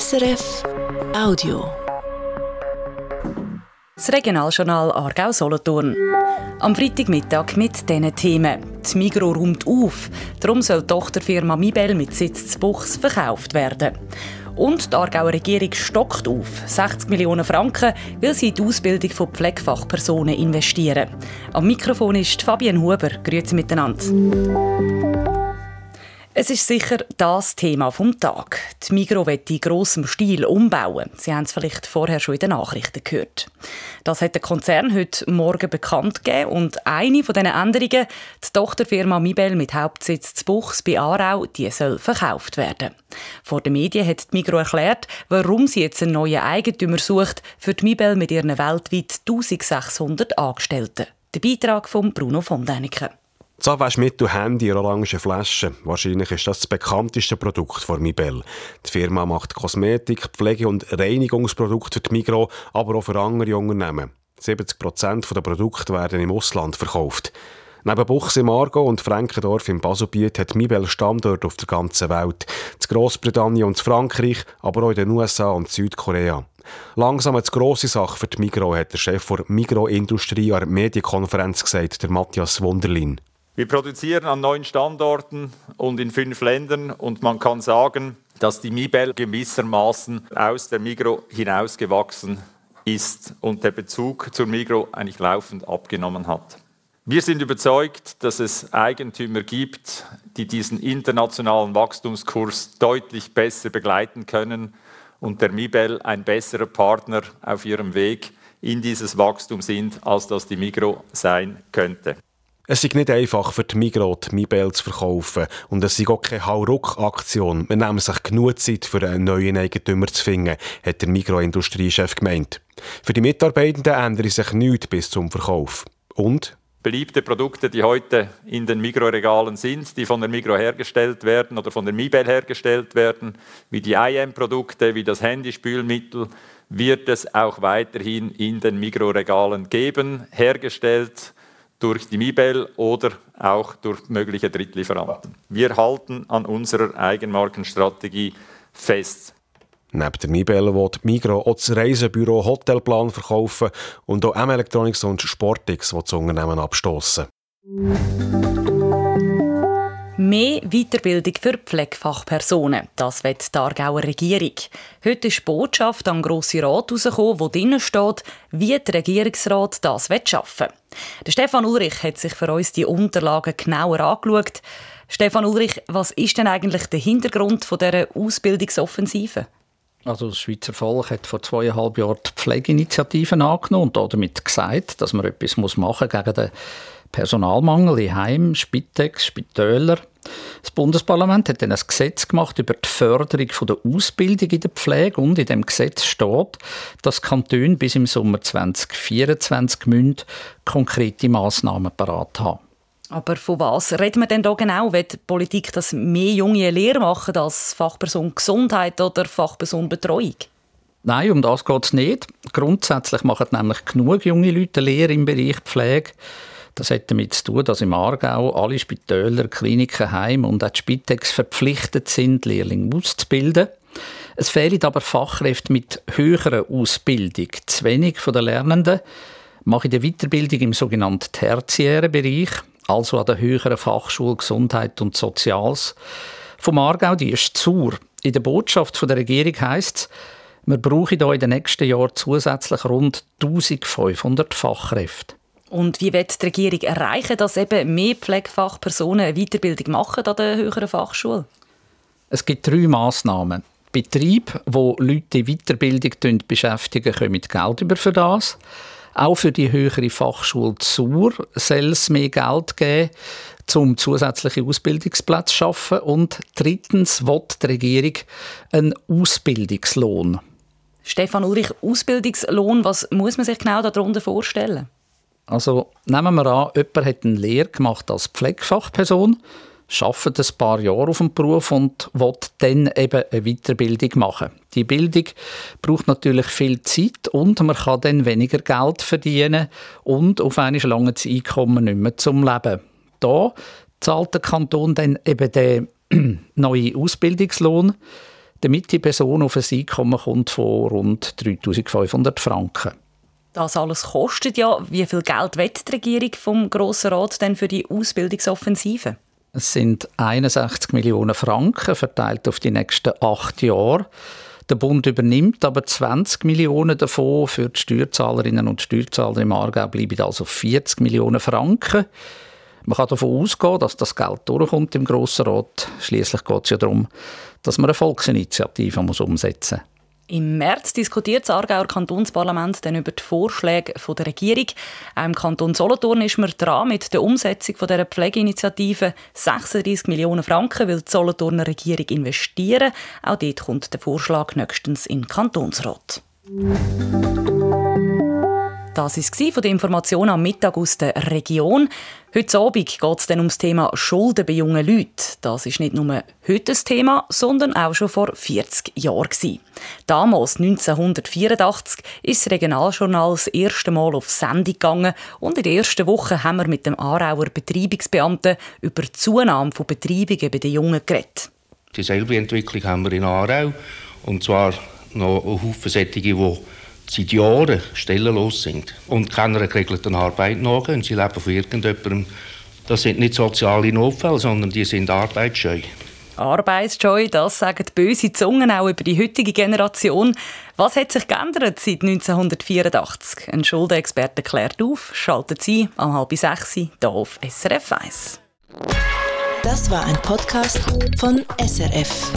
SRF Audio. Das Regionaljournal Aargau-Solothurn. Am Freitagmittag mit diesen Themen. Die Migro räumt auf. Darum soll die Tochterfirma Mibel mit Sitz zu Buchs verkauft werden. Und die Aargauer Regierung stockt auf. 60 Millionen Franken will sie in die Ausbildung von Pflegefachpersonen investieren. Am Mikrofon ist Fabienne Huber. Grüezi miteinander. Es ist sicher das Thema vom Tag. Die Migro wird in grossem Stil umbauen. Sie haben es vielleicht vorher schon in den Nachrichten gehört. Das hat der Konzern heute Morgen bekannt gegeben und eine von diesen Änderungen, die Tochterfirma Mibel mit Hauptsitz zu Buchs bei Aarau, die soll verkauft werden. Vor den Medien hat die Migro erklärt, warum sie jetzt einen neuen Eigentümer sucht für die Mibel mit ihren weltweit 1600 Angestellten. Der Beitrag von Bruno von Däniken. Zahnwaschmittel, Handy in orangen Flaschen. Wahrscheinlich ist das das bekannteste Produkt von Mibel. Die Firma macht Kosmetik, Pflege- und Reinigungsprodukte für die Migro, aber auch für andere Unternehmen. 70 Prozent der Produkte werden im Ausland verkauft. Neben Buchs im Argo und Frankendorf im Baselbiet hat Mibel Standorte auf der ganzen Welt. In Großbritannien und Frankreich, aber auch in den USA und Südkorea. Langsam eine grosse Sache für die Migro, hat der Chef der Migro-Industrie an der Medienkonferenz gesagt, der Matthias Wunderlin. Wir produzieren an neun Standorten und in fünf Ländern und man kann sagen, dass die Mibel gewissermaßen aus der Migro hinausgewachsen ist und der Bezug zur Migro eigentlich laufend abgenommen hat. Wir sind überzeugt, dass es Eigentümer gibt, die diesen internationalen Wachstumskurs deutlich besser begleiten können und der Mibel ein besserer Partner auf ihrem Weg in dieses Wachstum sind, als das die Migro sein könnte. Es ist nicht einfach für die Migros Mibel zu verkaufen und es ist auch keine Hauruck-Aktion. Wir nehmen sich genug Zeit, für einen neuen Eigentümer zu finden, hat der Migros-Industriechef gemeint. Für die Mitarbeitenden ändert sich nichts bis zum Verkauf. Und? Beliebte Produkte, die heute in den Mikroregalen sind, die von der Migro hergestellt werden oder von der Mibel hergestellt werden, wie die IM-Produkte, wie das Handyspülmittel, wird es auch weiterhin in den Mikroregalen geben, hergestellt durch die Mibel oder auch durch mögliche Drittlieferanten. Wir halten an unserer Eigenmarkenstrategie fest. Neben der Mibel will Migro auch das Reisebüro Hotelplan verkaufen und auch M-Electronics und Sportix, die das Unternehmen abstoßen. Mehr Weiterbildung für Pflegefachpersonen. Das wird die Aargauer Regierung. Heute ist die Botschaft am Grossen Rat herausgekommen, wo drinnen steht, wie der Regierungsrat das schaffen will. Der Stefan Ulrich hat sich für uns die Unterlagen genauer angeschaut. Stefan Ulrich, was ist denn eigentlich der Hintergrund dieser Ausbildungsoffensive? Also das Schweizer Volk hat vor zweieinhalb Jahren die Pflegeinitiativen angenommen und damit gesagt, dass man etwas machen muss gegen den Personalmangel in Heim, Spitex, Spitäler. Das Bundesparlament hat dann ein Gesetz gemacht über die Förderung der Ausbildung in der Pflege und in dem Gesetz steht, dass Kantone bis im Sommer 2024 müssen konkrete Massnahmen parat haben. Aber von was reden wir denn da genau? Will die Politik, dass mehr junge Lehrer machen als Fachperson Gesundheit oder Fachperson Betreuung? Nein, um das geht es nicht. Grundsätzlich machen nämlich genug junge Leute Lehre im Bereich Pflege. Das hat damit zu tun, dass im Aargau alle Spitäler, Kliniken, Heim und auch die Spitex verpflichtet sind, Lehrlinge auszubilden. Es fehlen aber Fachkräfte mit höherer Ausbildung. Zu wenig von den Lernenden machen die Weiterbildung im sogenannten tertiären Bereich, also an der höheren Fachschule Gesundheit und Soziales. Vom Aargau, die ist zur. In der Botschaft der Regierung heisst es, wir brauchen hier in den nächsten Jahren zusätzlich rund 1500 Fachkräfte. Und wie wird die Regierung erreichen, dass eben mehr Pflegefachpersonen eine Weiterbildung machen an der höheren Fachschule? Es gibt drei Massnahmen. Betriebe, wo Leute in Weiterbildung beschäftigen, kommen Geld über für das. Auch für die höhere Fachschule Zur soll es mehr Geld geben, um zusätzliche Ausbildungsplätze zu schaffen. Und drittens will die Regierung einen Ausbildungslohn. Stefan Ulrich, Ausbildungslohn, was muss man sich genau darunter vorstellen? Also nehmen wir an, jemand hat eine Lehre gemacht als Pflegefachperson, arbeitet ein paar Jahre auf dem Beruf und will dann eben eine Weiterbildung machen. Die Bildung braucht natürlich viel Zeit und man kann dann weniger Geld verdienen und auf einmal lange das Einkommen nicht mehr zum Leben. Da zahlt der Kanton dann eben den neuen Ausbildungslohn. damit die Person auf ein Einkommen kommt von rund 3500 Franken. Das alles kostet ja. Wie viel Geld wett die Regierung vom Grossen Rat denn für die Ausbildungsoffensive? Es sind 61 Millionen Franken verteilt auf die nächsten acht Jahre. Der Bund übernimmt aber 20 Millionen davon. Für die Steuerzahlerinnen und Steuerzahler im Aargau bleiben also 40 Millionen Franken. Man kann davon ausgehen, dass das Geld durchkommt im Grossen Rat. Schließlich geht es ja darum, dass man eine Volksinitiative umsetzen muss. Im März diskutiert das Aargauer Kantonsparlament dann über die Vorschläge der Regierung. Auch im Kanton Solothurn ist man dran mit der Umsetzung dieser Pflegeinitiative. 36 Millionen Franken will die Solothurner Regierung investieren. Auch dort kommt der Vorschlag nächstens in den Kantonsrat. Das war von der Information am Mittag aus der Region. Heute Abend geht es um das Thema Schulden bei jungen Leuten. Das ist nicht nur heute ein Thema, sondern auch schon vor 40 Jahren. Damals, 1984, ist das Regionaljournal das erste Mal auf Sendung gegangen und in der ersten Woche haben wir mit dem Aarauer Betreibungsbeamten über die Zunahme von Betreibungen bei den Jungen geredet. Dieselbe Entwicklung haben wir in Aarau und zwar noch Haufen Sättige, die seit Jahren stellenlos sind und keiner geregelten Arbeit nachgehen. Sie leben von irgendjemandem. Das sind nicht soziale Notfälle, sondern die sind arbeitsscheu. Arbeitsscheu, das sagen böse Zungen auch über die heutige Generation. Was hat sich geändert seit 1984? Ein Schuldenexperte klärt auf. Schaltet Sie am halb sechs hier auf SRF 1. Das war ein Podcast von SRF.